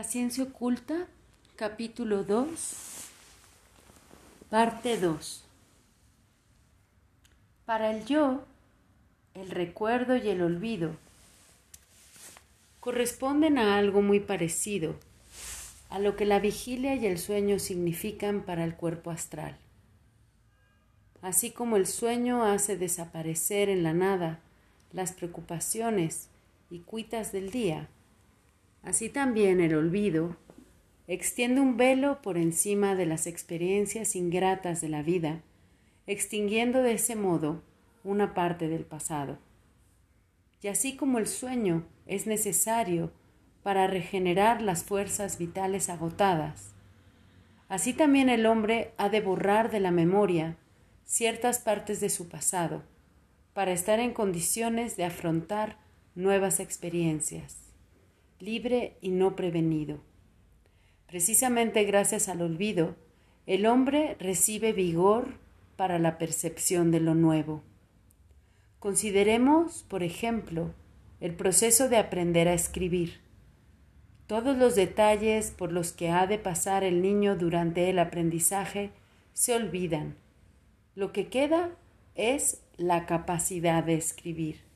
La ciencia oculta, capítulo 2, parte 2. Para el yo, el recuerdo y el olvido corresponden a algo muy parecido a lo que la vigilia y el sueño significan para el cuerpo astral. Así como el sueño hace desaparecer en la nada las preocupaciones y cuitas del día, Así también el olvido extiende un velo por encima de las experiencias ingratas de la vida, extinguiendo de ese modo una parte del pasado. Y así como el sueño es necesario para regenerar las fuerzas vitales agotadas, así también el hombre ha de borrar de la memoria ciertas partes de su pasado para estar en condiciones de afrontar nuevas experiencias libre y no prevenido. Precisamente gracias al olvido, el hombre recibe vigor para la percepción de lo nuevo. Consideremos, por ejemplo, el proceso de aprender a escribir. Todos los detalles por los que ha de pasar el niño durante el aprendizaje se olvidan. Lo que queda es la capacidad de escribir.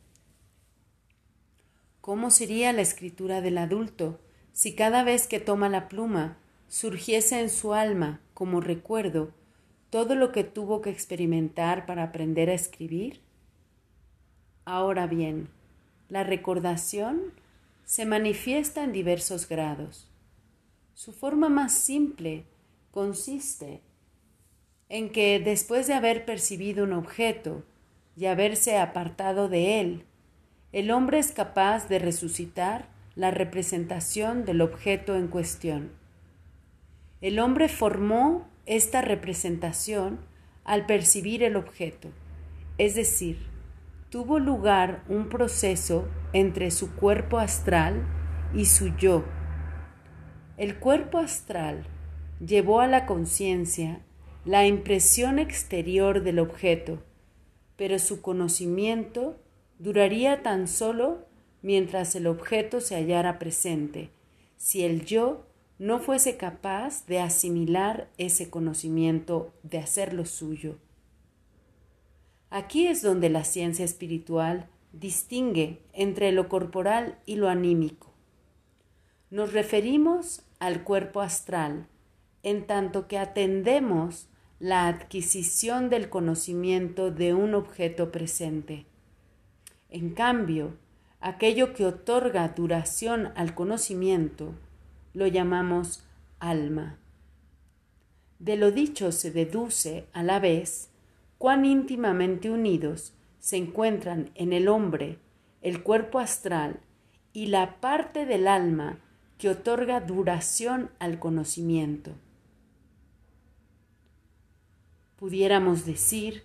¿Cómo sería la escritura del adulto si cada vez que toma la pluma surgiese en su alma como recuerdo todo lo que tuvo que experimentar para aprender a escribir? Ahora bien, la recordación se manifiesta en diversos grados. Su forma más simple consiste en que después de haber percibido un objeto y haberse apartado de él, el hombre es capaz de resucitar la representación del objeto en cuestión. El hombre formó esta representación al percibir el objeto, es decir, tuvo lugar un proceso entre su cuerpo astral y su yo. El cuerpo astral llevó a la conciencia la impresión exterior del objeto, pero su conocimiento duraría tan solo mientras el objeto se hallara presente, si el yo no fuese capaz de asimilar ese conocimiento, de hacerlo suyo. Aquí es donde la ciencia espiritual distingue entre lo corporal y lo anímico. Nos referimos al cuerpo astral, en tanto que atendemos la adquisición del conocimiento de un objeto presente. En cambio, aquello que otorga duración al conocimiento lo llamamos alma. De lo dicho se deduce a la vez cuán íntimamente unidos se encuentran en el hombre el cuerpo astral y la parte del alma que otorga duración al conocimiento. Pudiéramos decir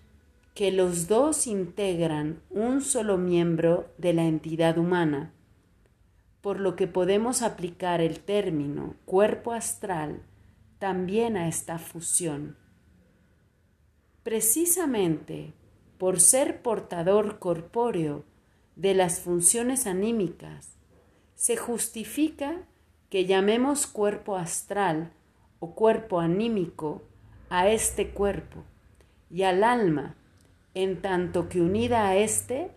que los dos integran un solo miembro de la entidad humana, por lo que podemos aplicar el término cuerpo astral también a esta fusión. Precisamente por ser portador corpóreo de las funciones anímicas, se justifica que llamemos cuerpo astral o cuerpo anímico a este cuerpo y al alma en tanto que unida a éste,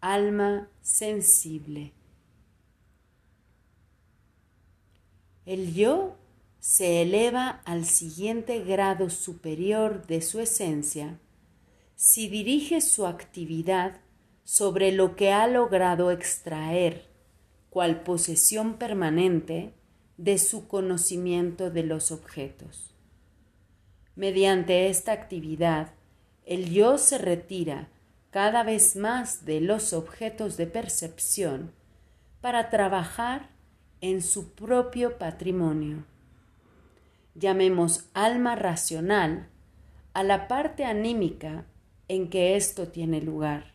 alma sensible. El yo se eleva al siguiente grado superior de su esencia si dirige su actividad sobre lo que ha logrado extraer, cual posesión permanente, de su conocimiento de los objetos. Mediante esta actividad, el yo se retira cada vez más de los objetos de percepción para trabajar en su propio patrimonio. Llamemos alma racional a la parte anímica en que esto tiene lugar.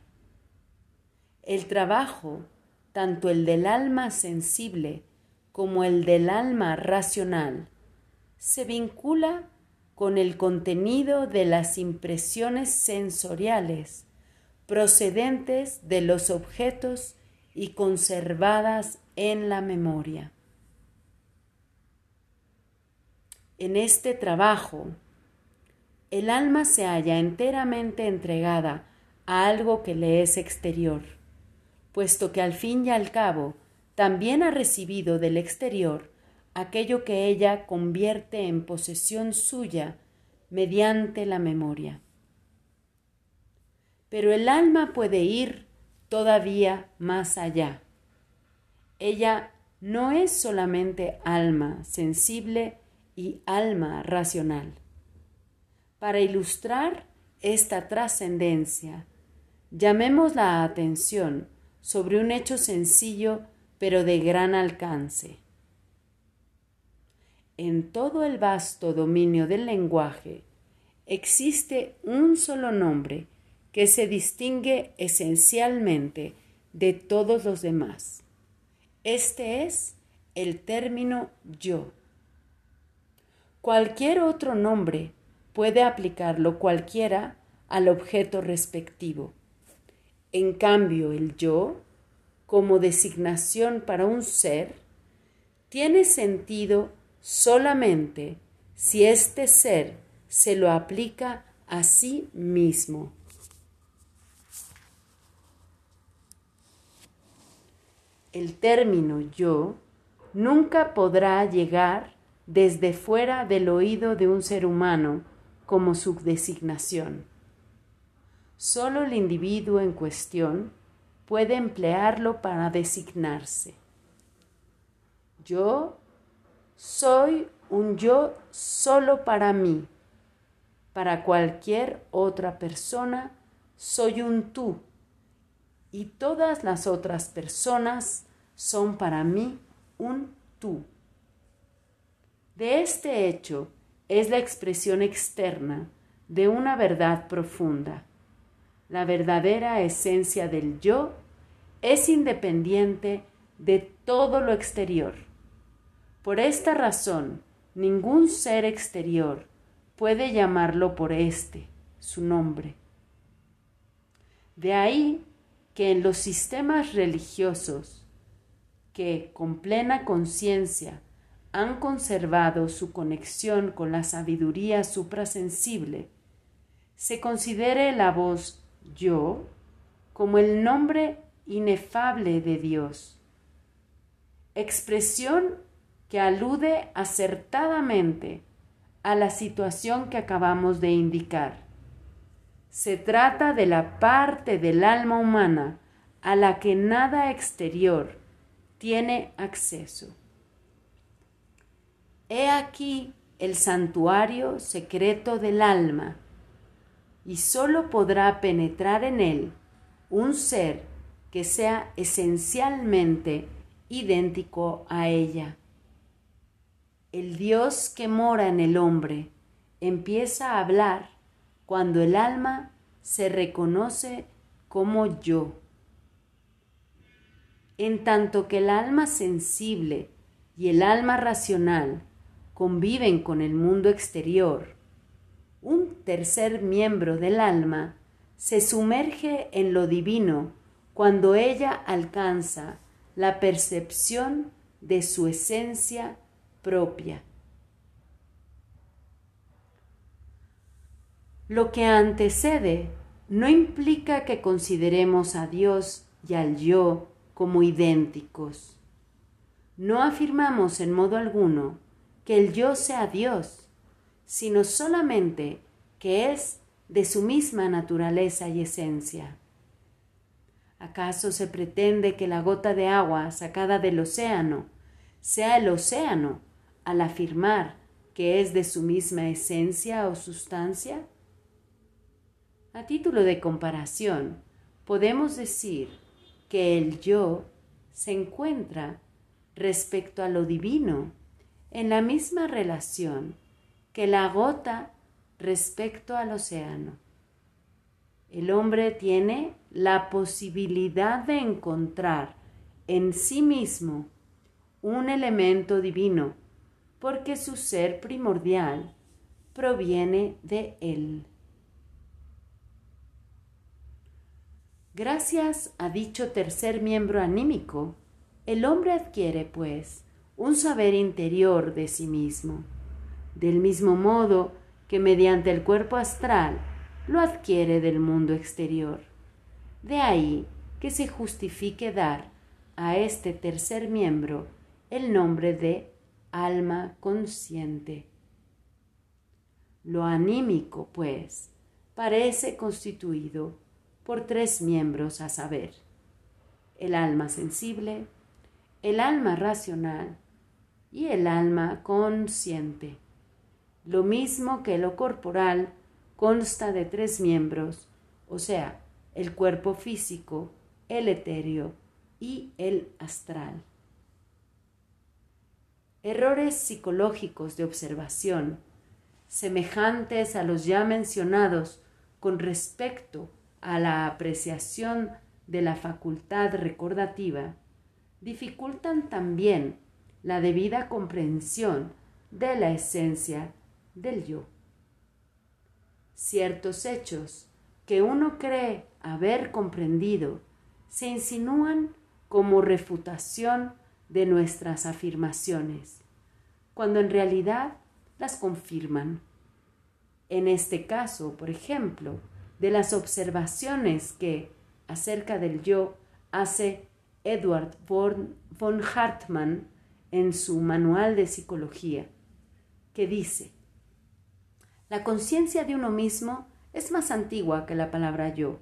El trabajo, tanto el del alma sensible como el del alma racional, se vincula con el contenido de las impresiones sensoriales procedentes de los objetos y conservadas en la memoria. En este trabajo, el alma se halla enteramente entregada a algo que le es exterior, puesto que al fin y al cabo también ha recibido del exterior aquello que ella convierte en posesión suya mediante la memoria. Pero el alma puede ir todavía más allá. Ella no es solamente alma sensible y alma racional. Para ilustrar esta trascendencia, llamemos la atención sobre un hecho sencillo pero de gran alcance. En todo el vasto dominio del lenguaje existe un solo nombre que se distingue esencialmente de todos los demás. Este es el término yo. Cualquier otro nombre puede aplicarlo cualquiera al objeto respectivo. En cambio, el yo, como designación para un ser, tiene sentido solamente si este ser se lo aplica a sí mismo. El término yo nunca podrá llegar desde fuera del oído de un ser humano como su designación. Solo el individuo en cuestión puede emplearlo para designarse. Yo soy un yo solo para mí. Para cualquier otra persona soy un tú. Y todas las otras personas son para mí un tú. De este hecho es la expresión externa de una verdad profunda. La verdadera esencia del yo es independiente de todo lo exterior. Por esta razón, ningún ser exterior puede llamarlo por este, su nombre. De ahí que en los sistemas religiosos que con plena conciencia han conservado su conexión con la sabiduría suprasensible, se considere la voz yo como el nombre inefable de Dios, expresión que alude acertadamente a la situación que acabamos de indicar. Se trata de la parte del alma humana a la que nada exterior tiene acceso. He aquí el santuario secreto del alma, y sólo podrá penetrar en él un ser que sea esencialmente idéntico a ella. El Dios que mora en el hombre empieza a hablar cuando el alma se reconoce como yo. En tanto que el alma sensible y el alma racional conviven con el mundo exterior, un tercer miembro del alma se sumerge en lo divino cuando ella alcanza la percepción de su esencia propia. Lo que antecede no implica que consideremos a Dios y al yo como idénticos. No afirmamos en modo alguno que el yo sea Dios, sino solamente que es de su misma naturaleza y esencia. ¿Acaso se pretende que la gota de agua sacada del océano sea el océano al afirmar que es de su misma esencia o sustancia? A título de comparación, podemos decir que el yo se encuentra respecto a lo divino en la misma relación que la gota respecto al océano. El hombre tiene la posibilidad de encontrar en sí mismo un elemento divino, porque su ser primordial proviene de él. Gracias a dicho tercer miembro anímico, el hombre adquiere, pues, un saber interior de sí mismo, del mismo modo que mediante el cuerpo astral lo adquiere del mundo exterior. De ahí que se justifique dar a este tercer miembro el nombre de alma consciente. Lo anímico, pues, parece constituido por tres miembros a saber, el alma sensible, el alma racional y el alma consciente. Lo mismo que lo corporal consta de tres miembros, o sea, el cuerpo físico, el etéreo y el astral. Errores psicológicos de observación, semejantes a los ya mencionados con respecto a la apreciación de la facultad recordativa, dificultan también la debida comprensión de la esencia del yo. Ciertos hechos que uno cree haber comprendido se insinúan como refutación de nuestras afirmaciones, cuando en realidad las confirman. En este caso, por ejemplo, de las observaciones que acerca del yo hace Edward von Hartmann en su Manual de Psicología, que dice, la conciencia de uno mismo es más antigua que la palabra yo.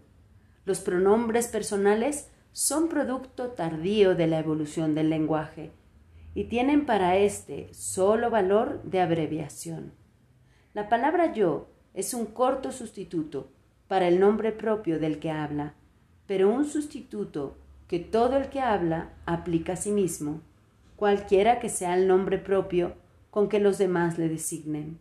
Los pronombres personales son producto tardío de la evolución del lenguaje y tienen para éste solo valor de abreviación. La palabra yo es un corto sustituto para el nombre propio del que habla, pero un sustituto que todo el que habla aplica a sí mismo, cualquiera que sea el nombre propio con que los demás le designen.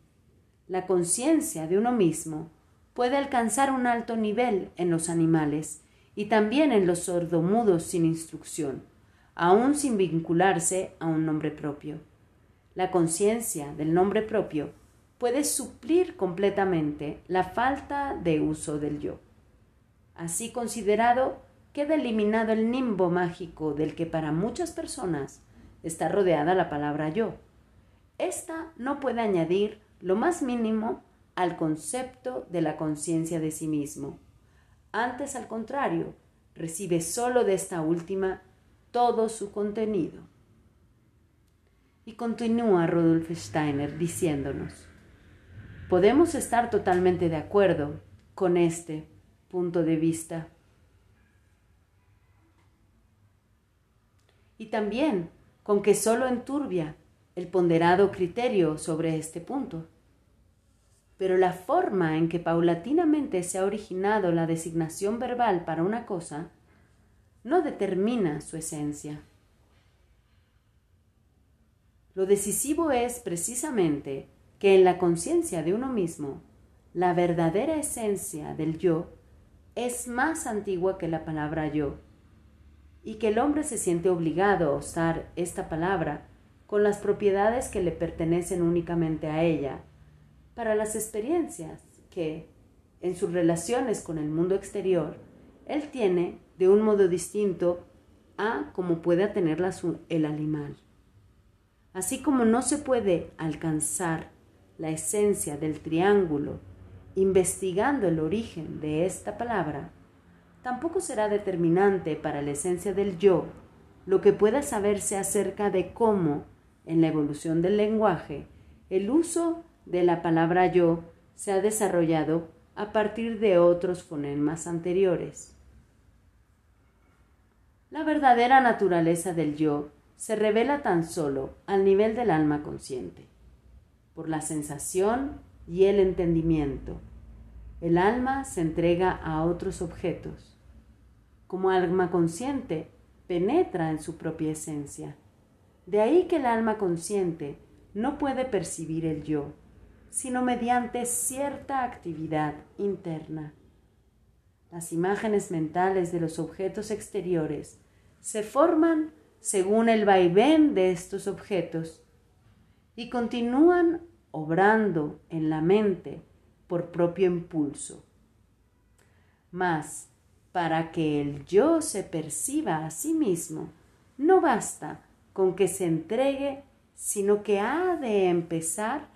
La conciencia de uno mismo puede alcanzar un alto nivel en los animales y también en los sordomudos sin instrucción, aun sin vincularse a un nombre propio. La conciencia del nombre propio puede suplir completamente la falta de uso del yo. Así considerado, queda eliminado el nimbo mágico del que para muchas personas está rodeada la palabra yo. Esta no puede añadir lo más mínimo al concepto de la conciencia de sí mismo. Antes, al contrario, recibe sólo de esta última todo su contenido. Y continúa Rudolf Steiner diciéndonos, Podemos estar totalmente de acuerdo con este punto de vista. Y también con que solo enturbia el ponderado criterio sobre este punto. Pero la forma en que paulatinamente se ha originado la designación verbal para una cosa no determina su esencia. Lo decisivo es precisamente que en la conciencia de uno mismo, la verdadera esencia del yo es más antigua que la palabra yo, y que el hombre se siente obligado a usar esta palabra con las propiedades que le pertenecen únicamente a ella, para las experiencias que, en sus relaciones con el mundo exterior, él tiene de un modo distinto a como pueda tenerlas el animal. Así como no se puede alcanzar la esencia del triángulo investigando el origen de esta palabra, tampoco será determinante para la esencia del yo lo que pueda saberse acerca de cómo, en la evolución del lenguaje, el uso de la palabra yo se ha desarrollado a partir de otros fonemas anteriores. La verdadera naturaleza del yo se revela tan solo al nivel del alma consciente por la sensación y el entendimiento. El alma se entrega a otros objetos. Como alma consciente, penetra en su propia esencia. De ahí que el alma consciente no puede percibir el yo, sino mediante cierta actividad interna. Las imágenes mentales de los objetos exteriores se forman según el vaivén de estos objetos y continúan obrando en la mente por propio impulso. Mas, para que el yo se perciba a sí mismo, no basta con que se entregue, sino que ha de empezar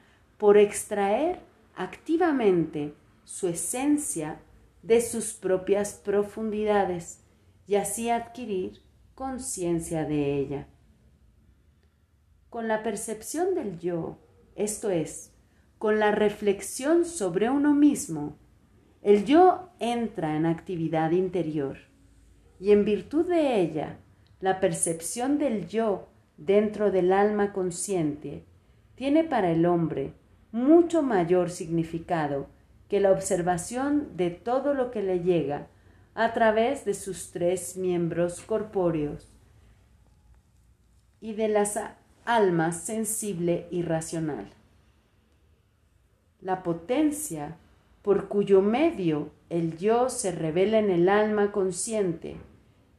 por extraer activamente su esencia de sus propias profundidades y así adquirir conciencia de ella. Con la percepción del yo, esto es, con la reflexión sobre uno mismo, el yo entra en actividad interior y en virtud de ella, la percepción del yo dentro del alma consciente tiene para el hombre mucho mayor significado que la observación de todo lo que le llega a través de sus tres miembros corpóreos y de las almas sensible y racional. La potencia por cuyo medio el yo se revela en el alma consciente,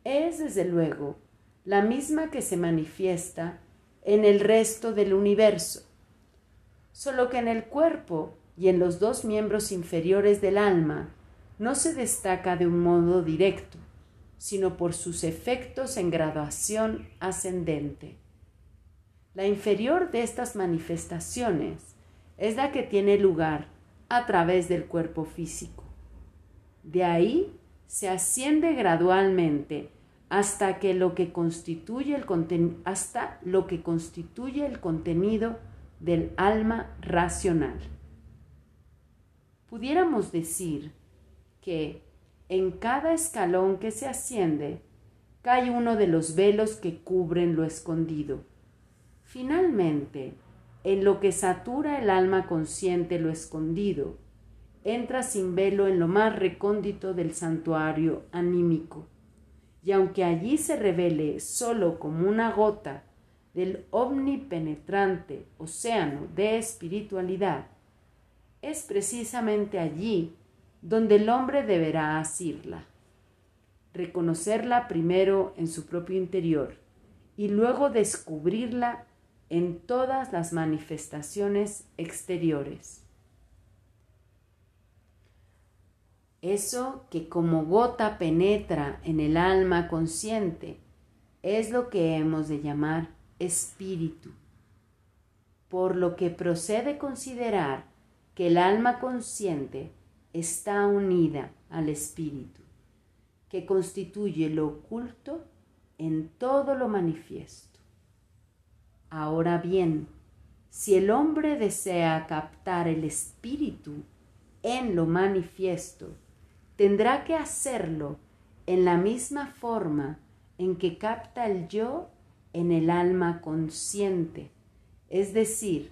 es desde luego la misma que se manifiesta en el resto del universo, solo que en el cuerpo y en los dos miembros inferiores del alma no se destaca de un modo directo, sino por sus efectos en graduación ascendente. La inferior de estas manifestaciones es la que tiene lugar a través del cuerpo físico. De ahí se asciende gradualmente hasta que lo que constituye el hasta lo que constituye el contenido del alma racional. Pudiéramos decir que en cada escalón que se asciende cae uno de los velos que cubren lo escondido. Finalmente, en lo que satura el alma consciente lo escondido, entra sin velo en lo más recóndito del santuario anímico, y aunque allí se revele sólo como una gota del omnipenetrante océano de espiritualidad, es precisamente allí donde el hombre deberá asirla, reconocerla primero en su propio interior y luego descubrirla en todas las manifestaciones exteriores. Eso que como gota penetra en el alma consciente es lo que hemos de llamar espíritu, por lo que procede considerar que el alma consciente está unida al espíritu, que constituye lo oculto en todo lo manifiesto. Ahora bien, si el hombre desea captar el espíritu en lo manifiesto, tendrá que hacerlo en la misma forma en que capta el yo en el alma consciente, es decir,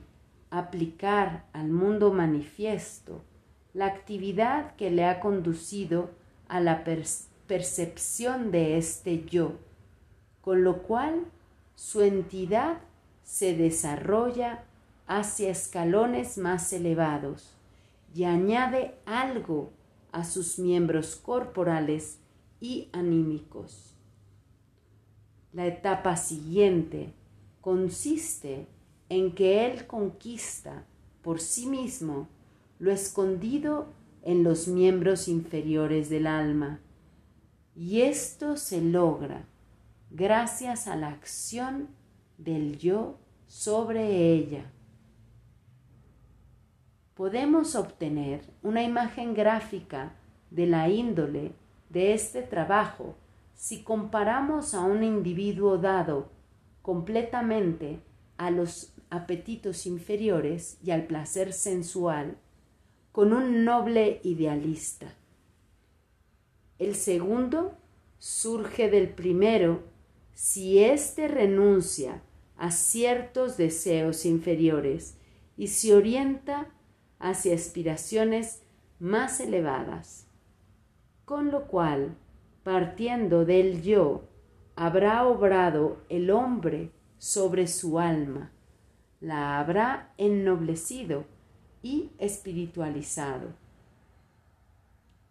aplicar al mundo manifiesto la actividad que le ha conducido a la percepción de este yo, con lo cual su entidad se desarrolla hacia escalones más elevados y añade algo a sus miembros corporales y anímicos. La etapa siguiente consiste en que él conquista por sí mismo lo escondido en los miembros inferiores del alma, y esto se logra gracias a la acción del yo sobre ella. Podemos obtener una imagen gráfica de la índole de este trabajo si comparamos a un individuo dado completamente a los apetitos inferiores y al placer sensual con un noble idealista. El segundo surge del primero si éste renuncia a ciertos deseos inferiores y se orienta hacia aspiraciones más elevadas. Con lo cual, partiendo del yo, habrá obrado el hombre sobre su alma, la habrá ennoblecido y espiritualizado.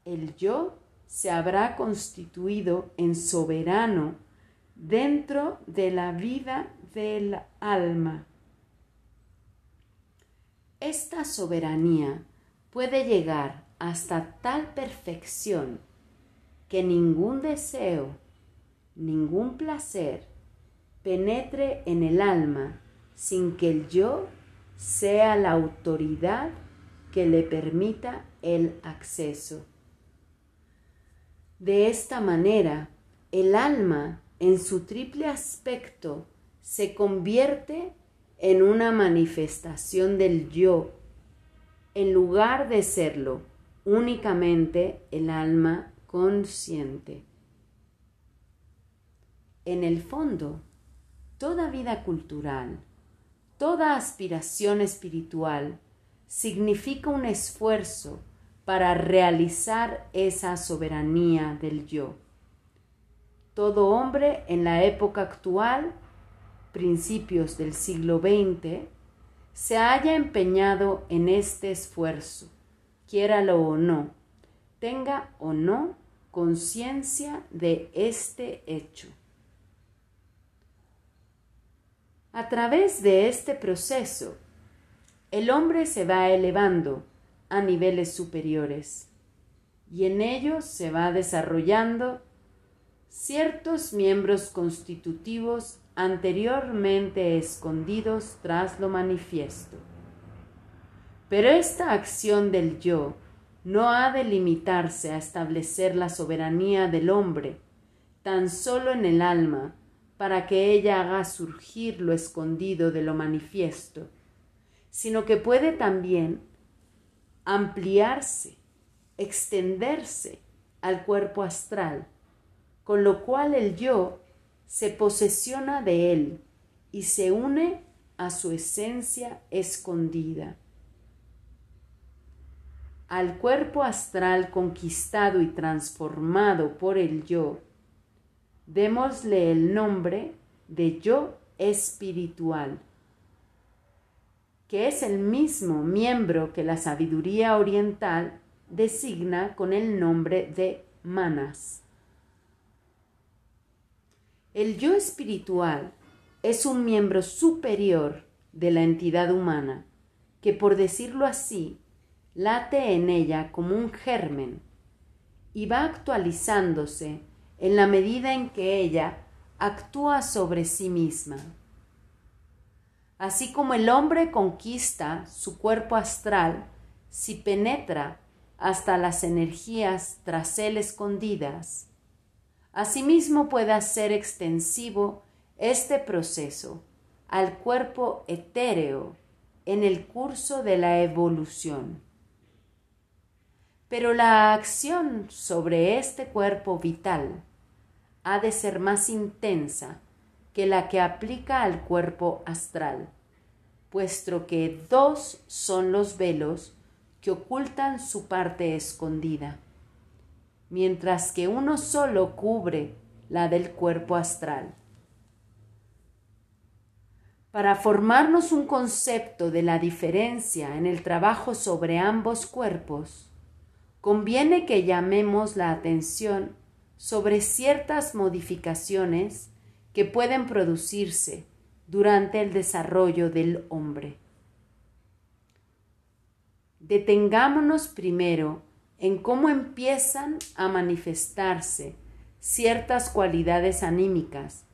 El yo se habrá constituido en soberano dentro de la vida del alma. Esta soberanía puede llegar hasta tal perfección que ningún deseo, ningún placer penetre en el alma sin que el yo sea la autoridad que le permita el acceso. De esta manera, el alma en su triple aspecto se convierte en una manifestación del yo, en lugar de serlo únicamente el alma consciente. En el fondo, toda vida cultural, toda aspiración espiritual significa un esfuerzo para realizar esa soberanía del yo. Todo hombre en la época actual, principios del siglo XX, se haya empeñado en este esfuerzo, quiéralo o no, tenga o no conciencia de este hecho. A través de este proceso, el hombre se va elevando a niveles superiores y en ellos se va desarrollando ciertos miembros constitutivos anteriormente escondidos tras lo manifiesto. Pero esta acción del yo no ha de limitarse a establecer la soberanía del hombre tan solo en el alma para que ella haga surgir lo escondido de lo manifiesto, sino que puede también ampliarse, extenderse al cuerpo astral, con lo cual el yo se posesiona de él y se une a su esencia escondida. Al cuerpo astral conquistado y transformado por el yo, démosle el nombre de yo espiritual que es el mismo miembro que la sabiduría oriental designa con el nombre de manas. El yo espiritual es un miembro superior de la entidad humana que, por decirlo así, late en ella como un germen y va actualizándose en la medida en que ella actúa sobre sí misma. Así como el hombre conquista su cuerpo astral si penetra hasta las energías tras él escondidas, asimismo puede hacer extensivo este proceso al cuerpo etéreo en el curso de la evolución. Pero la acción sobre este cuerpo vital ha de ser más intensa que la que aplica al cuerpo astral, puesto que dos son los velos que ocultan su parte escondida, mientras que uno solo cubre la del cuerpo astral. Para formarnos un concepto de la diferencia en el trabajo sobre ambos cuerpos, conviene que llamemos la atención sobre ciertas modificaciones que pueden producirse durante el desarrollo del hombre. Detengámonos primero en cómo empiezan a manifestarse ciertas cualidades anímicas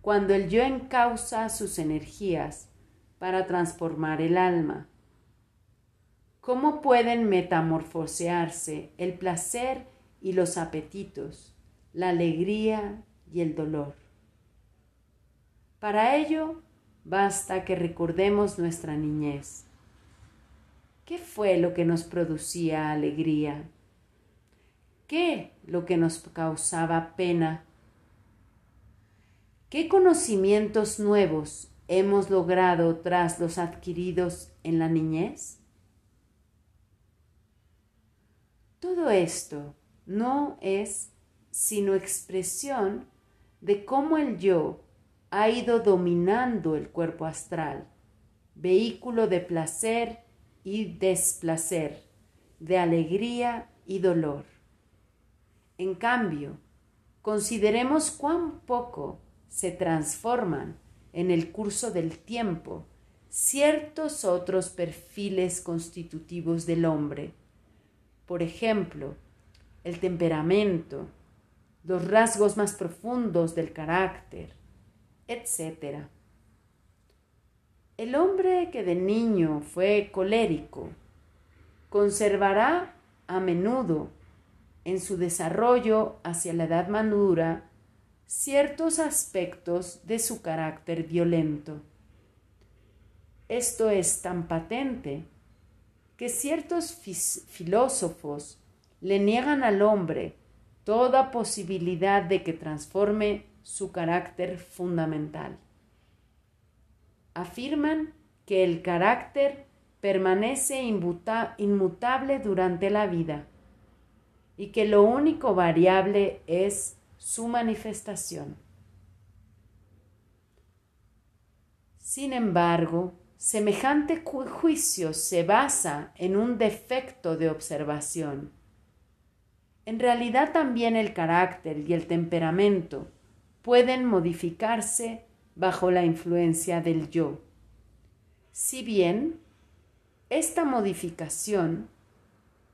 cuando el yo encausa sus energías para transformar el alma. ¿Cómo pueden metamorfosearse el placer y los apetitos, la alegría y el dolor? Para ello, basta que recordemos nuestra niñez. ¿Qué fue lo que nos producía alegría? ¿Qué lo que nos causaba pena? ¿Qué conocimientos nuevos hemos logrado tras los adquiridos en la niñez? Todo esto no es sino expresión de cómo el yo ha ido dominando el cuerpo astral, vehículo de placer y desplacer, de alegría y dolor. En cambio, consideremos cuán poco se transforman en el curso del tiempo ciertos otros perfiles constitutivos del hombre. Por ejemplo, el temperamento, los rasgos más profundos del carácter, etc. El hombre que de niño fue colérico conservará a menudo en su desarrollo hacia la edad madura ciertos aspectos de su carácter violento. Esto es tan patente que ciertos filósofos le niegan al hombre toda posibilidad de que transforme su carácter fundamental. Afirman que el carácter permanece inmutable durante la vida y que lo único variable es su manifestación. Sin embargo, semejante juicio se basa en un defecto de observación. En realidad también el carácter y el temperamento pueden modificarse bajo la influencia del yo. Si bien esta modificación,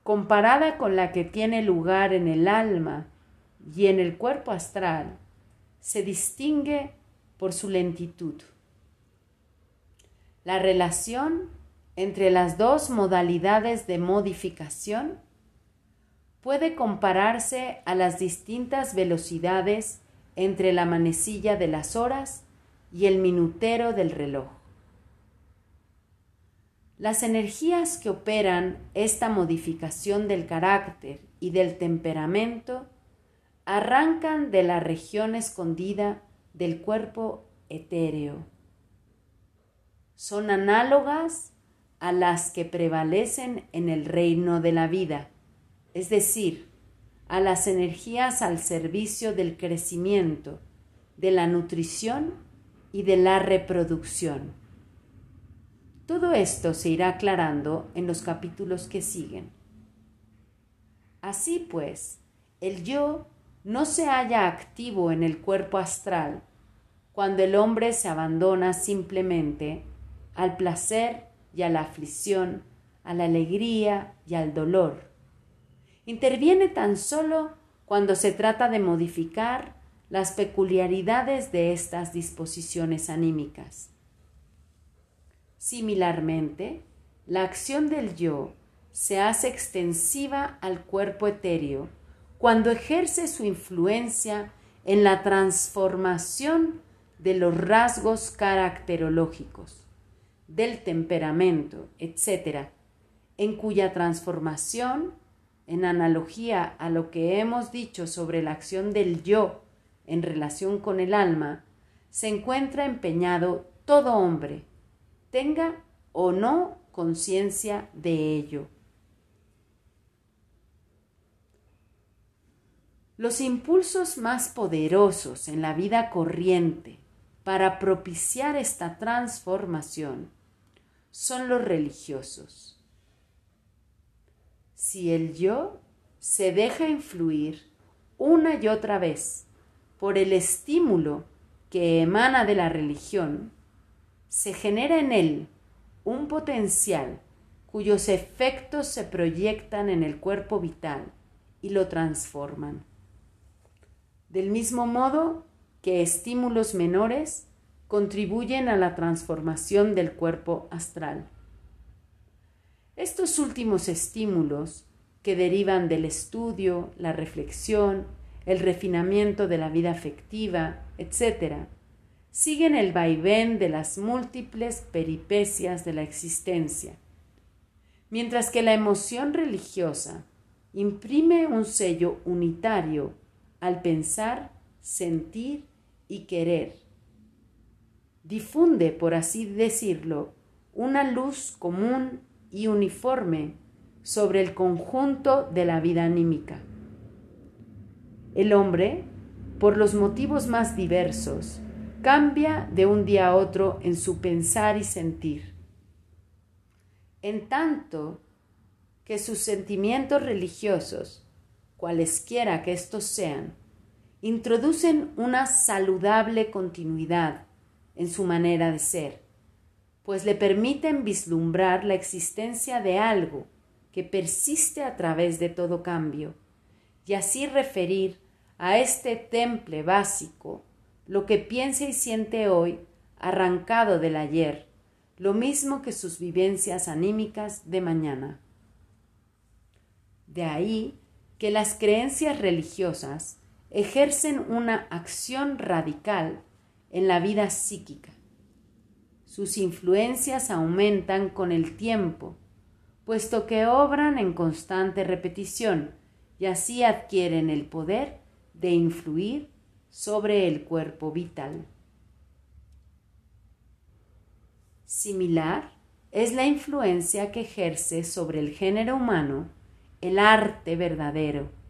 comparada con la que tiene lugar en el alma y en el cuerpo astral, se distingue por su lentitud. La relación entre las dos modalidades de modificación puede compararse a las distintas velocidades entre la manecilla de las horas y el minutero del reloj. Las energías que operan esta modificación del carácter y del temperamento arrancan de la región escondida del cuerpo etéreo. Son análogas a las que prevalecen en el reino de la vida, es decir, a las energías al servicio del crecimiento, de la nutrición y de la reproducción. Todo esto se irá aclarando en los capítulos que siguen. Así pues, el yo no se halla activo en el cuerpo astral cuando el hombre se abandona simplemente al placer y a la aflicción, a la alegría y al dolor. Interviene tan solo cuando se trata de modificar las peculiaridades de estas disposiciones anímicas. Similarmente, la acción del yo se hace extensiva al cuerpo etéreo cuando ejerce su influencia en la transformación de los rasgos caracterológicos, del temperamento, etc., en cuya transformación, en analogía a lo que hemos dicho sobre la acción del yo en relación con el alma, se encuentra empeñado todo hombre, tenga o no conciencia de ello. Los impulsos más poderosos en la vida corriente para propiciar esta transformación son los religiosos. Si el yo se deja influir una y otra vez por el estímulo que emana de la religión, se genera en él un potencial cuyos efectos se proyectan en el cuerpo vital y lo transforman. Del mismo modo que estímulos menores contribuyen a la transformación del cuerpo astral. Estos últimos estímulos, que derivan del estudio, la reflexión, el refinamiento de la vida afectiva, etc., siguen el vaivén de las múltiples peripecias de la existencia, mientras que la emoción religiosa imprime un sello unitario al pensar, sentir y querer. Difunde, por así decirlo, una luz común y uniforme sobre el conjunto de la vida anímica. El hombre, por los motivos más diversos, cambia de un día a otro en su pensar y sentir. En tanto que sus sentimientos religiosos, cualesquiera que estos sean, introducen una saludable continuidad en su manera de ser, pues le permiten vislumbrar la existencia de algo que persiste a través de todo cambio, y así referir a este temple básico lo que piensa y siente hoy, arrancado del ayer, lo mismo que sus vivencias anímicas de mañana. De ahí que las creencias religiosas ejercen una acción radical en la vida psíquica. Sus influencias aumentan con el tiempo, puesto que obran en constante repetición y así adquieren el poder de influir sobre el cuerpo vital. Similar es la influencia que ejerce sobre el género humano el arte verdadero.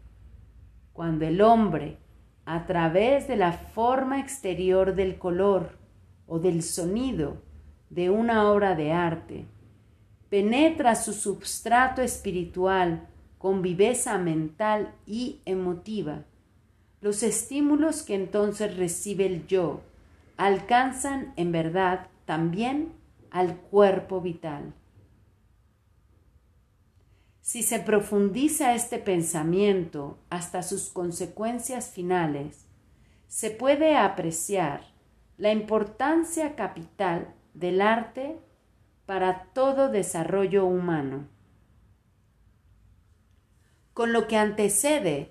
Cuando el hombre, a través de la forma exterior del color o del sonido de una obra de arte, penetra su substrato espiritual con viveza mental y emotiva, los estímulos que entonces recibe el yo alcanzan en verdad también al cuerpo vital. Si se profundiza este pensamiento hasta sus consecuencias finales, se puede apreciar la importancia capital del arte para todo desarrollo humano. Con lo que antecede,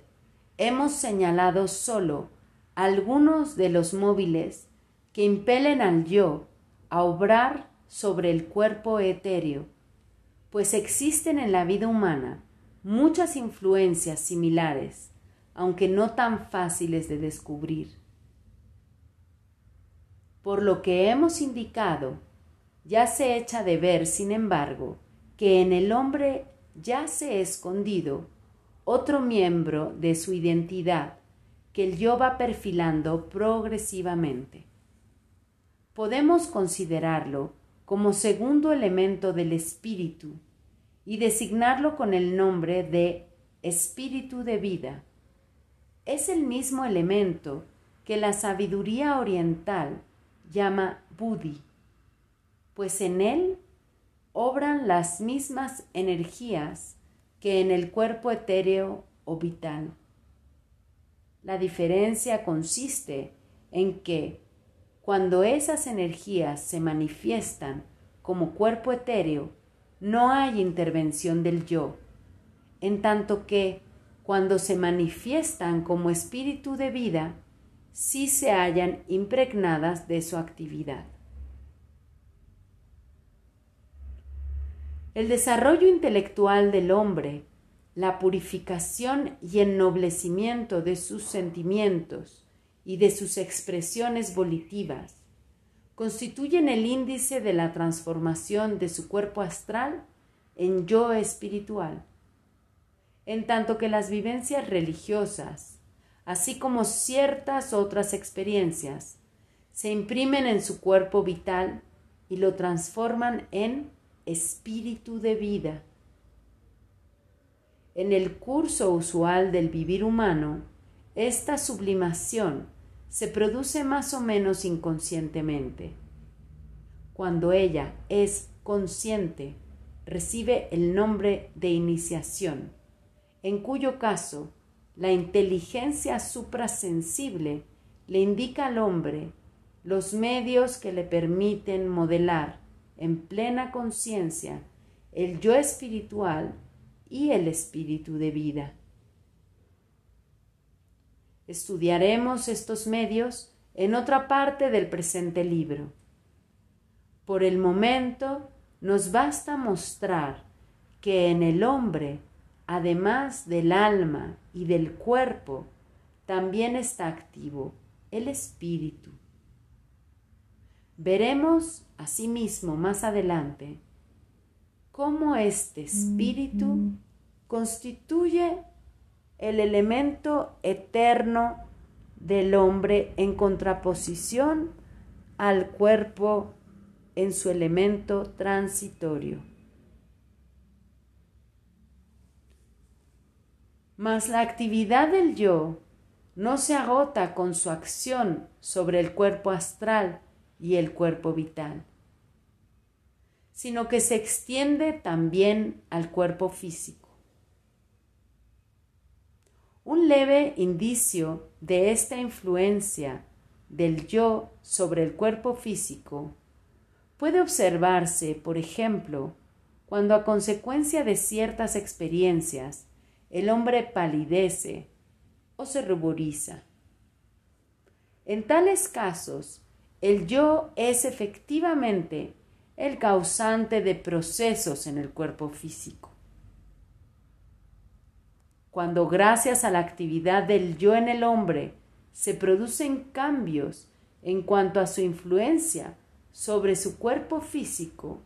hemos señalado solo algunos de los móviles que impelen al yo a obrar sobre el cuerpo etéreo pues existen en la vida humana muchas influencias similares, aunque no tan fáciles de descubrir. Por lo que hemos indicado, ya se echa de ver, sin embargo, que en el hombre ya se escondido otro miembro de su identidad que el yo va perfilando progresivamente. Podemos considerarlo como segundo elemento del espíritu y designarlo con el nombre de espíritu de vida. Es el mismo elemento que la sabiduría oriental llama buddhi, pues en él obran las mismas energías que en el cuerpo etéreo o vital. La diferencia consiste en que cuando esas energías se manifiestan como cuerpo etéreo, no hay intervención del yo, en tanto que cuando se manifiestan como espíritu de vida, sí se hallan impregnadas de su actividad. El desarrollo intelectual del hombre, la purificación y ennoblecimiento de sus sentimientos, y de sus expresiones volitivas constituyen el índice de la transformación de su cuerpo astral en yo espiritual, en tanto que las vivencias religiosas, así como ciertas otras experiencias, se imprimen en su cuerpo vital y lo transforman en espíritu de vida. En el curso usual del vivir humano, esta sublimación se produce más o menos inconscientemente. Cuando ella es consciente, recibe el nombre de iniciación, en cuyo caso la inteligencia suprasensible le indica al hombre los medios que le permiten modelar en plena conciencia el yo espiritual y el espíritu de vida. Estudiaremos estos medios en otra parte del presente libro. Por el momento nos basta mostrar que en el hombre, además del alma y del cuerpo, también está activo el espíritu. Veremos asimismo más adelante cómo este espíritu constituye el elemento eterno del hombre en contraposición al cuerpo en su elemento transitorio. Mas la actividad del yo no se agota con su acción sobre el cuerpo astral y el cuerpo vital, sino que se extiende también al cuerpo físico. Un leve indicio de esta influencia del yo sobre el cuerpo físico puede observarse, por ejemplo, cuando a consecuencia de ciertas experiencias el hombre palidece o se ruboriza. En tales casos, el yo es efectivamente el causante de procesos en el cuerpo físico. Cuando gracias a la actividad del yo en el hombre se producen cambios en cuanto a su influencia sobre su cuerpo físico,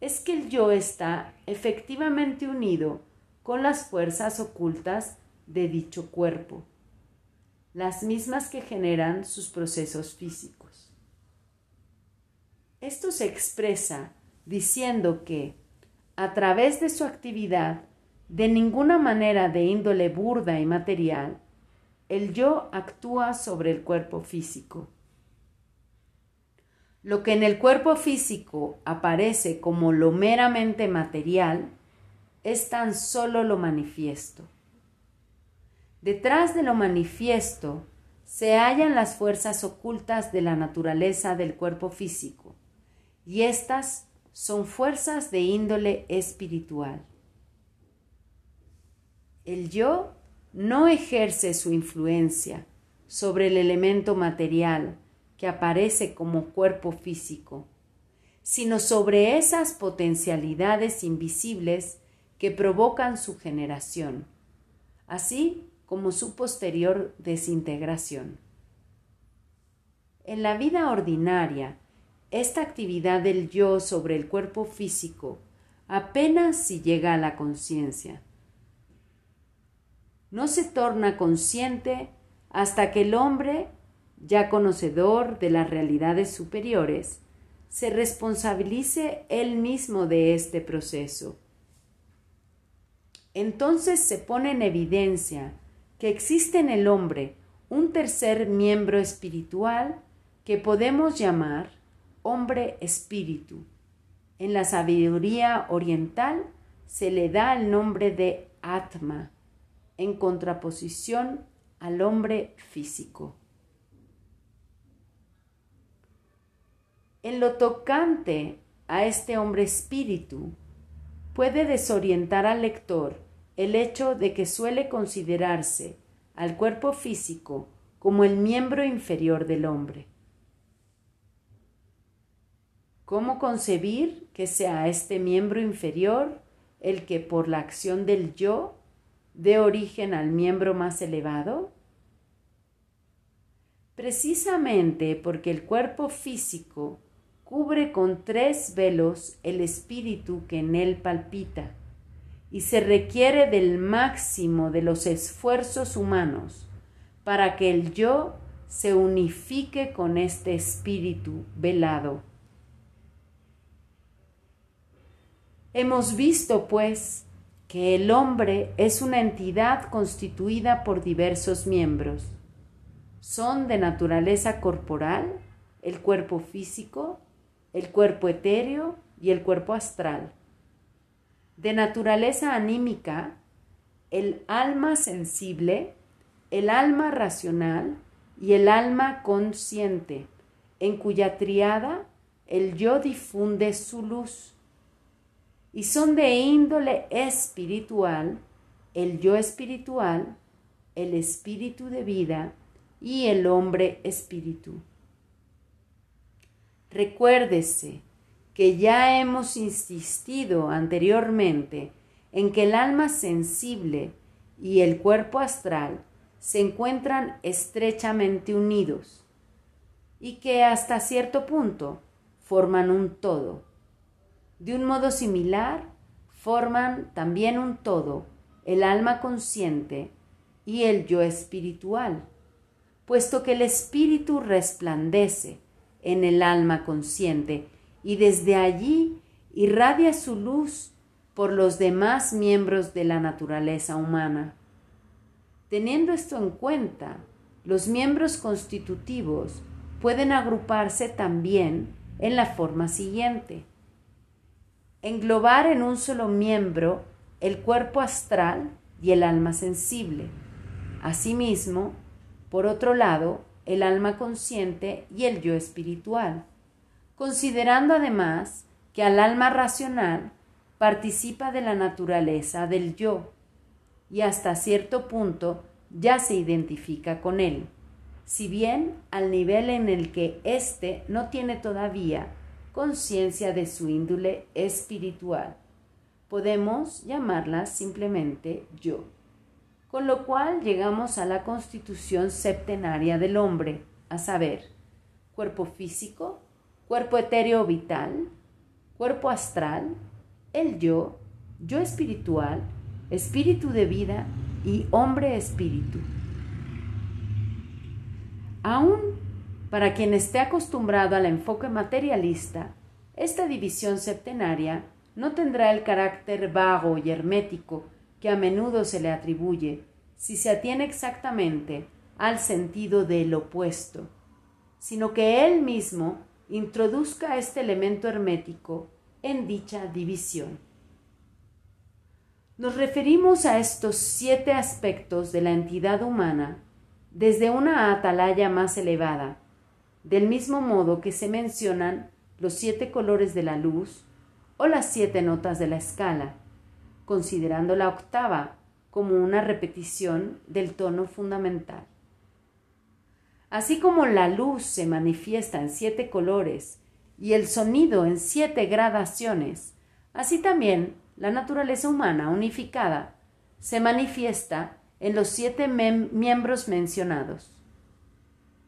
es que el yo está efectivamente unido con las fuerzas ocultas de dicho cuerpo, las mismas que generan sus procesos físicos. Esto se expresa diciendo que, a través de su actividad, de ninguna manera de índole burda y material, el yo actúa sobre el cuerpo físico. Lo que en el cuerpo físico aparece como lo meramente material es tan solo lo manifiesto. Detrás de lo manifiesto se hallan las fuerzas ocultas de la naturaleza del cuerpo físico, y estas son fuerzas de índole espiritual. El yo no ejerce su influencia sobre el elemento material que aparece como cuerpo físico, sino sobre esas potencialidades invisibles que provocan su generación, así como su posterior desintegración. En la vida ordinaria, esta actividad del yo sobre el cuerpo físico apenas si llega a la conciencia no se torna consciente hasta que el hombre, ya conocedor de las realidades superiores, se responsabilice él mismo de este proceso. Entonces se pone en evidencia que existe en el hombre un tercer miembro espiritual que podemos llamar hombre espíritu. En la sabiduría oriental se le da el nombre de Atma en contraposición al hombre físico. En lo tocante a este hombre espíritu, puede desorientar al lector el hecho de que suele considerarse al cuerpo físico como el miembro inferior del hombre. ¿Cómo concebir que sea este miembro inferior el que por la acción del yo de origen al miembro más elevado? Precisamente porque el cuerpo físico cubre con tres velos el espíritu que en él palpita y se requiere del máximo de los esfuerzos humanos para que el yo se unifique con este espíritu velado. Hemos visto, pues, que el hombre es una entidad constituida por diversos miembros. Son de naturaleza corporal, el cuerpo físico, el cuerpo etéreo y el cuerpo astral. De naturaleza anímica, el alma sensible, el alma racional y el alma consciente, en cuya triada el yo difunde su luz y son de índole espiritual, el yo espiritual, el espíritu de vida y el hombre espíritu. Recuérdese que ya hemos insistido anteriormente en que el alma sensible y el cuerpo astral se encuentran estrechamente unidos y que hasta cierto punto forman un todo. De un modo similar, forman también un todo el alma consciente y el yo espiritual, puesto que el espíritu resplandece en el alma consciente y desde allí irradia su luz por los demás miembros de la naturaleza humana. Teniendo esto en cuenta, los miembros constitutivos pueden agruparse también en la forma siguiente englobar en un solo miembro el cuerpo astral y el alma sensible. Asimismo, por otro lado, el alma consciente y el yo espiritual, considerando además que al alma racional participa de la naturaleza del yo y hasta cierto punto ya se identifica con él, si bien al nivel en el que éste no tiene todavía conciencia de su índole espiritual. Podemos llamarla simplemente yo. Con lo cual llegamos a la constitución septenaria del hombre, a saber, cuerpo físico, cuerpo etéreo vital, cuerpo astral, el yo, yo espiritual, espíritu de vida y hombre espíritu. Aún para quien esté acostumbrado al enfoque materialista, esta división septenaria no tendrá el carácter vago y hermético que a menudo se le atribuye si se atiene exactamente al sentido del opuesto, sino que él mismo introduzca este elemento hermético en dicha división. Nos referimos a estos siete aspectos de la entidad humana desde una atalaya más elevada, del mismo modo que se mencionan los siete colores de la luz o las siete notas de la escala, considerando la octava como una repetición del tono fundamental. Así como la luz se manifiesta en siete colores y el sonido en siete gradaciones, así también la naturaleza humana unificada se manifiesta en los siete miembros mencionados.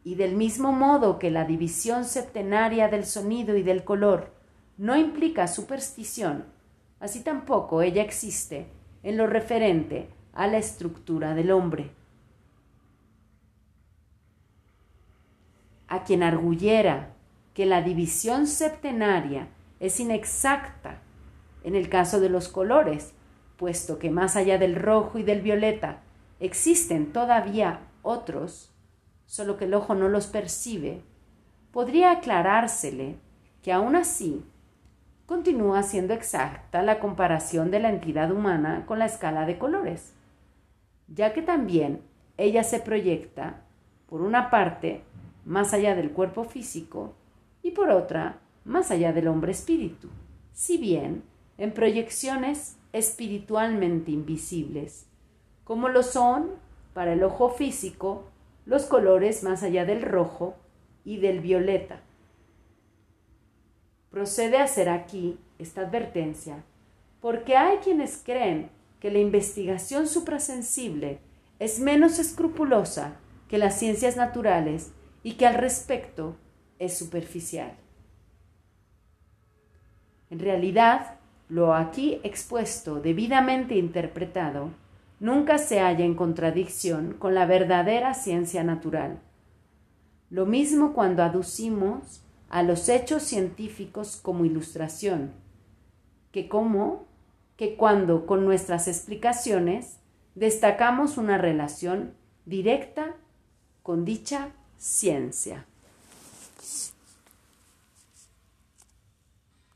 Y del mismo modo que la división septenaria del sonido y del color no implica superstición, así tampoco ella existe en lo referente a la estructura del hombre. a quien arguyera que la división septenaria es inexacta en el caso de los colores, puesto que más allá del rojo y del violeta existen todavía otros, solo que el ojo no los percibe, podría aclarársele que aún así continúa siendo exacta la comparación de la entidad humana con la escala de colores, ya que también ella se proyecta, por una parte, más allá del cuerpo físico y por otra, más allá del hombre espíritu, si bien en proyecciones espiritualmente invisibles, como lo son para el ojo físico los colores más allá del rojo y del violeta. Procede a hacer aquí esta advertencia porque hay quienes creen que la investigación suprasensible es menos escrupulosa que las ciencias naturales y que al respecto es superficial. En realidad, lo aquí expuesto, debidamente interpretado, nunca se halla en contradicción con la verdadera ciencia natural. Lo mismo cuando aducimos a los hechos científicos como ilustración, que como que cuando con nuestras explicaciones destacamos una relación directa con dicha ciencia.